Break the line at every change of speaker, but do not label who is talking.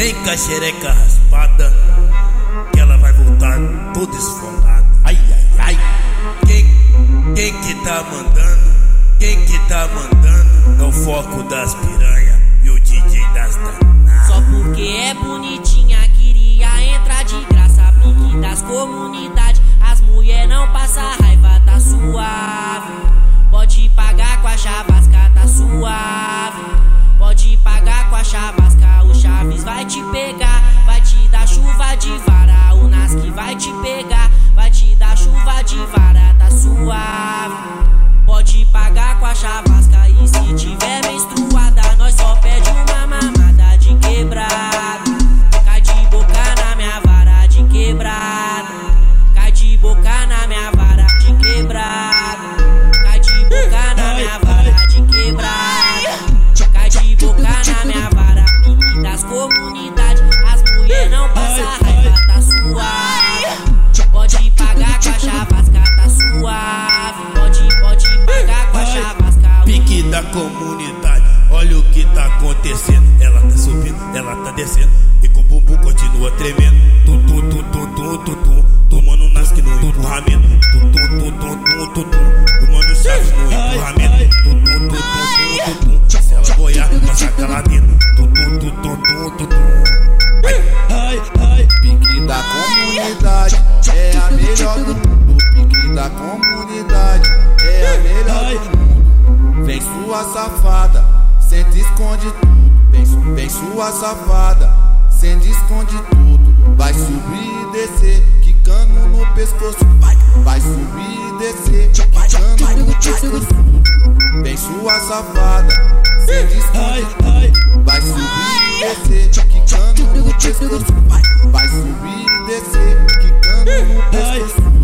Vem com a xereca raspada, que ela vai voltar toda esfolada. Ai, ai, ai. Quem, quem que tá mandando? Quem que tá mandando? É o foco das piranha
não passa raiva, tá suave. Pode pagar com a chavasca, tá suave. Pode, pode pagar com a chavasca. Pique
da comunidade, olha o que tá acontecendo. Ela tá subindo, ela tá descendo. E com o bumbum continua tremendo.
Vem sua safada, senta e esconde tudo. Vem, su- vem sua safada, senta e esconde tudo. Vai subir e descer, quicando no pescoço. Vai, vai subir e descer, quicando no pescoço. Vem sua safada, senta e esconde tudo. Vai subir e descer, quicando no pescoço. Vai, vai subir e descer, quicando no pescoço.